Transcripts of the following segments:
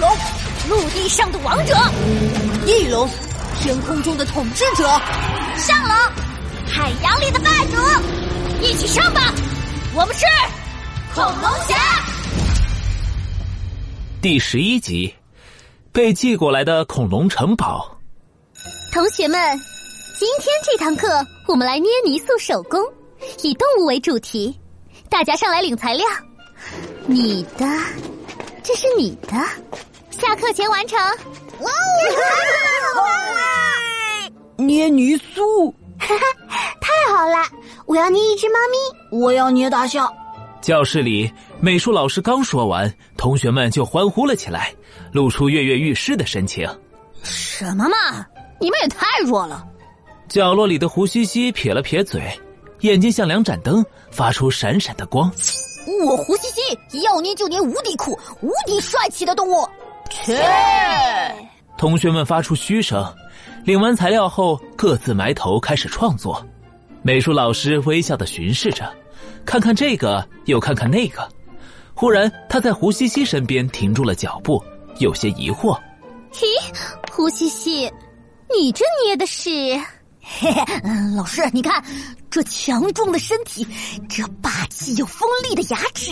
龙，陆地上的王者；翼龙，天空中的统治者；上龙，海洋里的霸主。一起上吧！我们是恐龙侠。第十一集，被寄过来的恐龙城堡。同学们，今天这堂课我们来捏泥塑手工，以动物为主题。大家上来领材料。你的，这是你的，下课前完成。哇哦！捏泥塑，哈哈，太好了！我要捏一只猫咪，我要捏大象。教室里，美术老师刚说完，同学们就欢呼了起来，露出跃跃欲试的神情。什么嘛！你们也太弱了。角落里的胡西西撇了撇嘴，眼睛像两盏灯，发出闪闪的光。我胡西西要捏就捏无敌酷、无敌帅气的动物。切！同学们发出嘘声。领完材料后，各自埋头开始创作。美术老师微笑的巡视着，看看这个，又看看那个。忽然，他在胡西西身边停住了脚步，有些疑惑：“嘿，胡西西，你这捏的是？”嘿嘿，老师，你看这强壮的身体，这霸气又锋利的牙齿，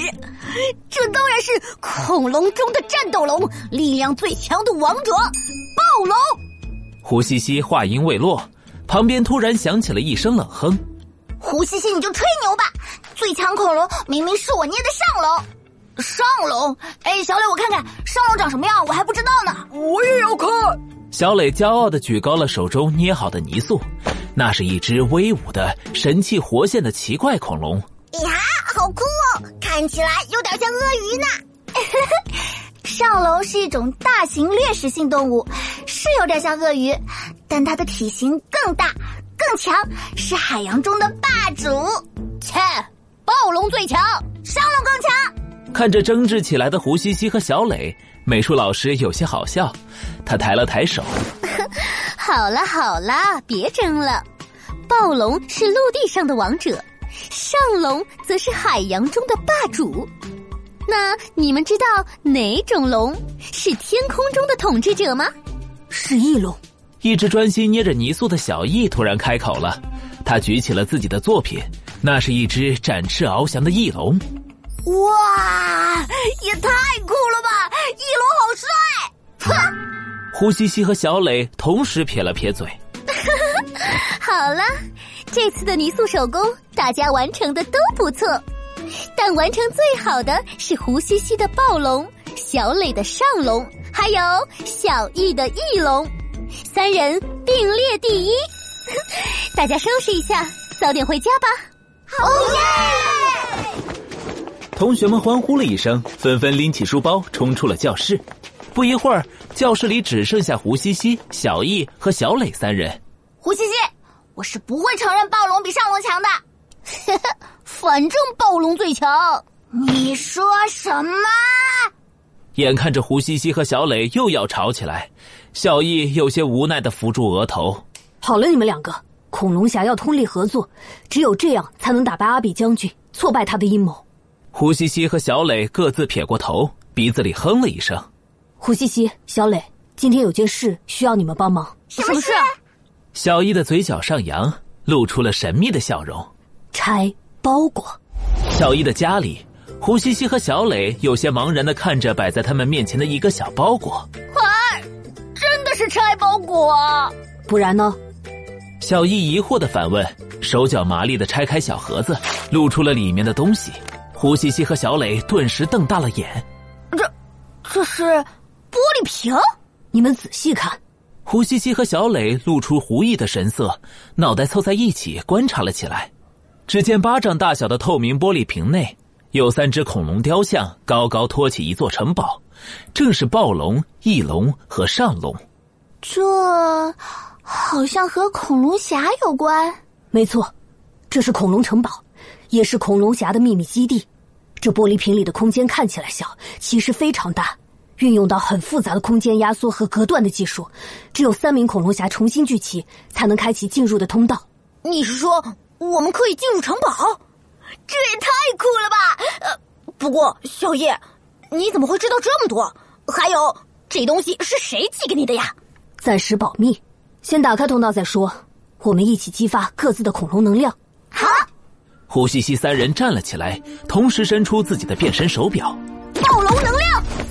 这当然是恐龙中的战斗龙，力量最强的王者暴龙。胡西西话音未落，旁边突然响起了一声冷哼：“胡西西，你就吹牛吧！最强恐龙明明是我捏的上龙，上龙！哎，小磊，我看看上龙长什么样，我还不知道呢。我也要看。”小磊骄傲的举高了手中捏好的泥塑，那是一只威武的、神气活现的奇怪恐龙。酷哦！看起来有点像鳄鱼呢。上楼是一种大型掠食性动物，是有点像鳄鱼，但它的体型更大、更强，是海洋中的霸主。切，暴龙最强，上龙更强。看着争执起来的胡西西和小磊，美术老师有些好笑，他抬了抬手：“ 好了好了，别争了。暴龙是陆地上的王者，上龙则是海洋中的霸主。”那你们知道哪种龙是天空中的统治者吗？是翼龙。一只专心捏着泥塑的小翼突然开口了，他举起了自己的作品，那是一只展翅翱翔的翼龙。哇，也太酷了吧！翼龙好帅！哼。胡西西和小磊同时撇了撇嘴。好了，这次的泥塑手工大家完成的都不错。但完成最好的是胡西西的暴龙、小磊的上龙，还有小易的翼龙，三人并列第一。大家收拾一下，早点回家吧。好耶！同学们欢呼了一声，纷纷拎起书包冲出了教室。不一会儿，教室里只剩下胡西西、小易和小磊三人。胡西西，我是不会承认暴龙比上龙强的。反正暴龙最强，你说什么？眼看着胡西西和小磊又要吵起来，小易有些无奈的扶住额头。好了，你们两个，恐龙侠要通力合作，只有这样才能打败阿比将军，挫败他的阴谋。胡西西和小磊各自撇过头，鼻子里哼了一声。胡西西、小磊，今天有件事需要你们帮忙。什么事？小易的嘴角上扬，露出了神秘的笑容。拆。包裹，小易的家里，胡西西和小磊有些茫然的看着摆在他们面前的一个小包裹。快，真的是拆包裹？不然呢？小易疑惑的反问，手脚麻利的拆开小盒子，露出了里面的东西。胡西西和小磊顿时瞪大了眼。这，这是玻璃瓶？你们仔细看。胡西西和小磊露出狐疑的神色，脑袋凑在一起观察了起来。只见巴掌大小的透明玻璃瓶内，有三只恐龙雕像高高托起一座城堡，正是暴龙、翼龙和上龙。这好像和恐龙侠有关。没错，这是恐龙城堡，也是恐龙侠的秘密基地。这玻璃瓶里的空间看起来小，其实非常大，运用到很复杂的空间压缩和隔断的技术。只有三名恐龙侠重新聚齐，才能开启进入的通道。你是说？我们可以进入城堡，这也太酷了吧！呃，不过小叶，你怎么会知道这么多？还有，这东西是谁寄给你的呀？暂时保密，先打开通道再说。我们一起激发各自的恐龙能量。好，胡西西三人站了起来，同时伸出自己的变身手表。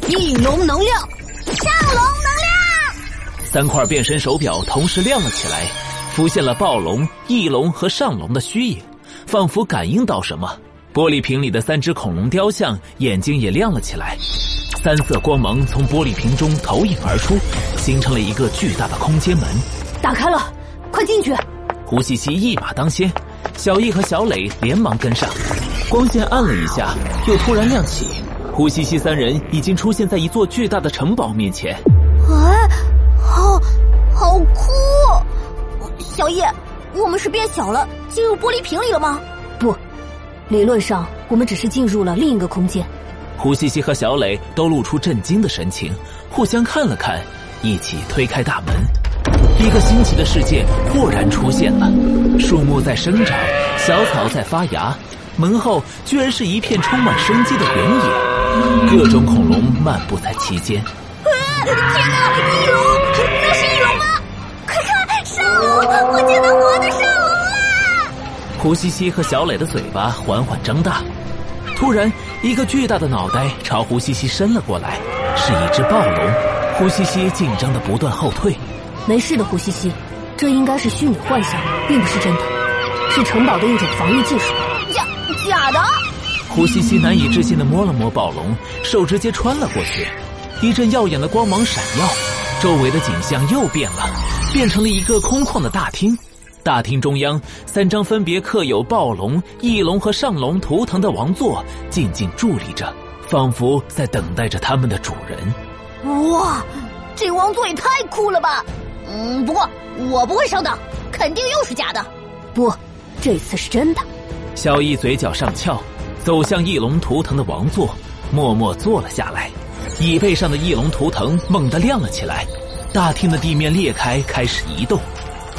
翼龙能量，上龙能量。三块变身手表同时亮了起来，浮现了暴龙、翼龙和上龙的虚影，仿佛感应到什么。玻璃瓶里的三只恐龙雕像眼睛也亮了起来，三色光芒从玻璃瓶中投影而出，形成了一个巨大的空间门。打开了，快进去！胡西西一马当先，小易和小磊连忙跟上。光线暗了一下，又突然亮起。胡西西三人已经出现在一座巨大的城堡面前。哎，好，好酷！小叶，我们是变小了，进入玻璃瓶里了吗？不。理论上，我们只是进入了另一个空间。胡西西和小磊都露出震惊的神情，互相看了看，一起推开大门。一个新奇的世界豁然出现了：树木在生长，小草在发芽，门后居然是一片充满生机的原野，各种恐龙漫步在其间。啊天哪，翼龙，那是翼龙吗？快看，上龙，我见到活的上。胡西西和小磊的嘴巴缓缓张大，突然，一个巨大的脑袋朝胡西西伸了过来，是一只暴龙。胡西西紧张的不断后退。没事的，胡西西，这应该是虚拟幻想，并不是真的，是城堡的一种防御技术。假假的？胡西西难以置信的摸了摸暴龙，手直接穿了过去，一阵耀眼的光芒闪耀，周围的景象又变了，变成了一个空旷的大厅。大厅中央，三张分别刻有暴龙、翼龙和上龙图腾的王座静静伫立着，仿佛在等待着他们的主人。哇，这王座也太酷了吧！嗯，不过我不会上当，肯定又是假的。不，这次是真的。小易嘴角上翘，走向翼龙图腾的王座，默默坐了下来。椅背上的翼龙图腾猛地亮了起来，大厅的地面裂开，开始移动。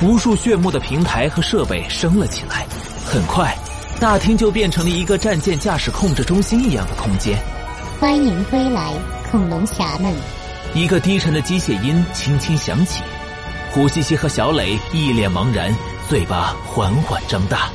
无数炫目的平台和设备升了起来，很快，大厅就变成了一个战舰驾驶控制中心一样的空间。欢迎归来，恐龙侠们！一个低沉的机械音轻轻响起，胡西西和小磊一脸茫然，嘴巴缓缓张大。